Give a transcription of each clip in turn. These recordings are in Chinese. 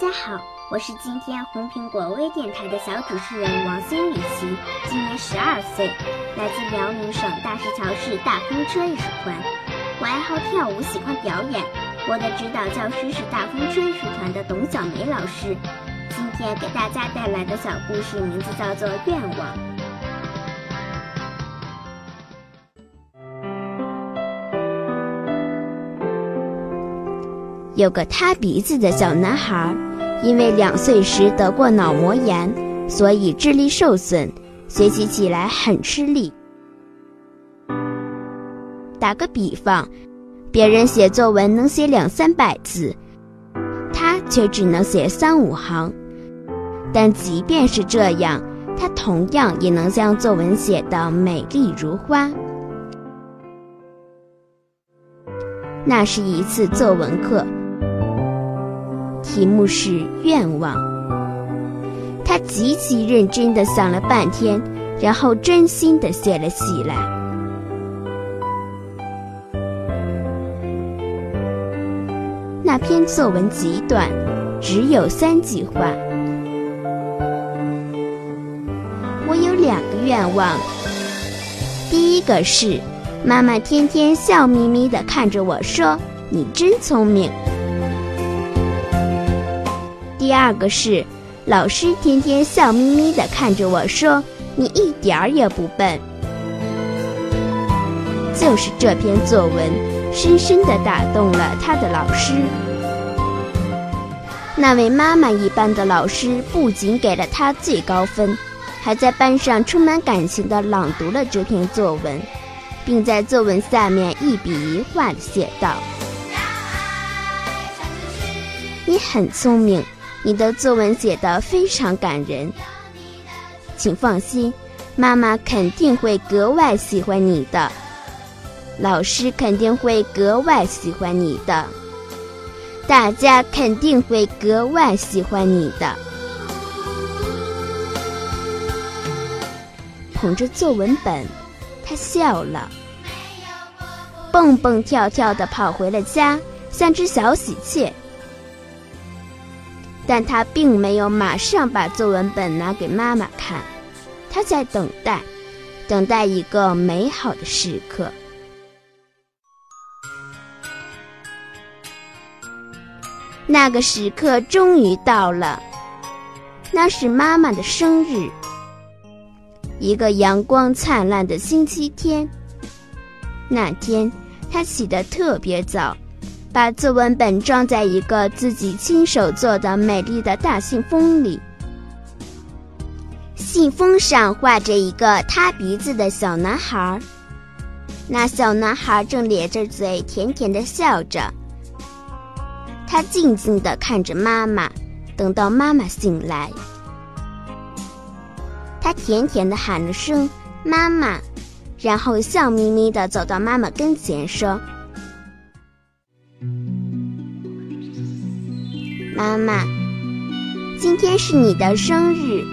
大家好，我是今天红苹果微电台的小主持人王新雨琪，今年十二岁，来自辽宁省大石桥市大风车艺术团。我爱好跳舞，喜欢表演。我的指导教师是大风车艺术团的董小梅老师。今天给大家带来的小故事名字叫做《愿望》。有个塌鼻子的小男孩，因为两岁时得过脑膜炎，所以智力受损，学习起来很吃力。打个比方，别人写作文能写两三百字，他却只能写三五行。但即便是这样，他同样也能将作文写得美丽如花。那是一次作文课。题目是愿望。他极其认真地想了半天，然后真心地写了起来。那篇作文极短，只有三句话。我有两个愿望。第一个是，妈妈天天笑眯眯地看着我说：“你真聪明。”第二个是，老师天天笑眯眯地看着我说：“你一点儿也不笨。”就是这篇作文，深深地打动了他的老师。那位妈妈一般的老师不仅给了他最高分，还在班上充满感情地朗读了这篇作文，并在作文下面一笔一画地写道：“你很聪明。”你的作文写得非常感人，请放心，妈妈肯定会格外喜欢你的，老师肯定会格外喜欢你的，大家肯定会格外喜欢你的。捧着作文本，他笑了，蹦蹦跳跳地跑回了家，像只小喜鹊。但他并没有马上把作文本拿给妈妈看，他在等待，等待一个美好的时刻。那个时刻终于到了，那是妈妈的生日，一个阳光灿烂的星期天。那天，他起得特别早。把作文本装在一个自己亲手做的美丽的大信封里，信封上画着一个塌鼻子的小男孩，那小男孩正咧着嘴，甜甜的笑着。他静静地看着妈妈，等到妈妈醒来，他甜甜地喊了声“妈妈”，然后笑眯眯地走到妈妈跟前说。妈妈，今天是你的生日，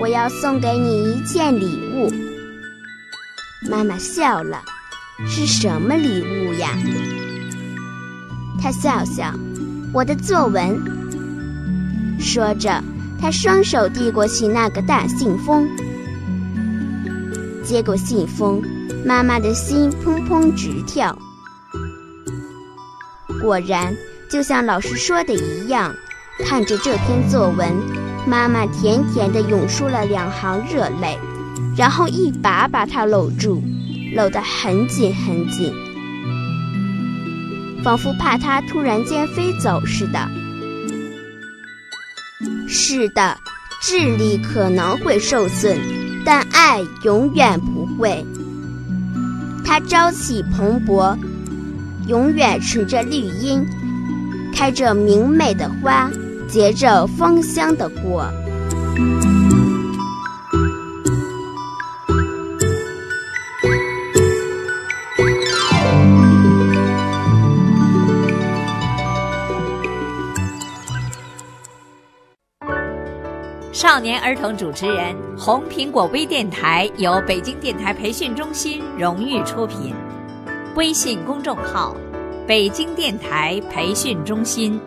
我要送给你一件礼物。妈妈笑了，是什么礼物呀？他笑笑，我的作文。说着，他双手递过去那个大信封，接过信封，妈妈的心砰砰直跳。果然，就像老师说的一样，看着这篇作文，妈妈甜甜地涌出了两行热泪，然后一把把它搂住，搂得很紧很紧，仿佛怕它突然间飞走似的。是的，智力可能会受损，但爱永远不会。它朝气蓬勃，永远纯着绿荫，开着明媚的花，结着芳香的果。少年儿童主持人，红苹果微电台由北京电台培训中心荣誉出品，微信公众号：北京电台培训中心。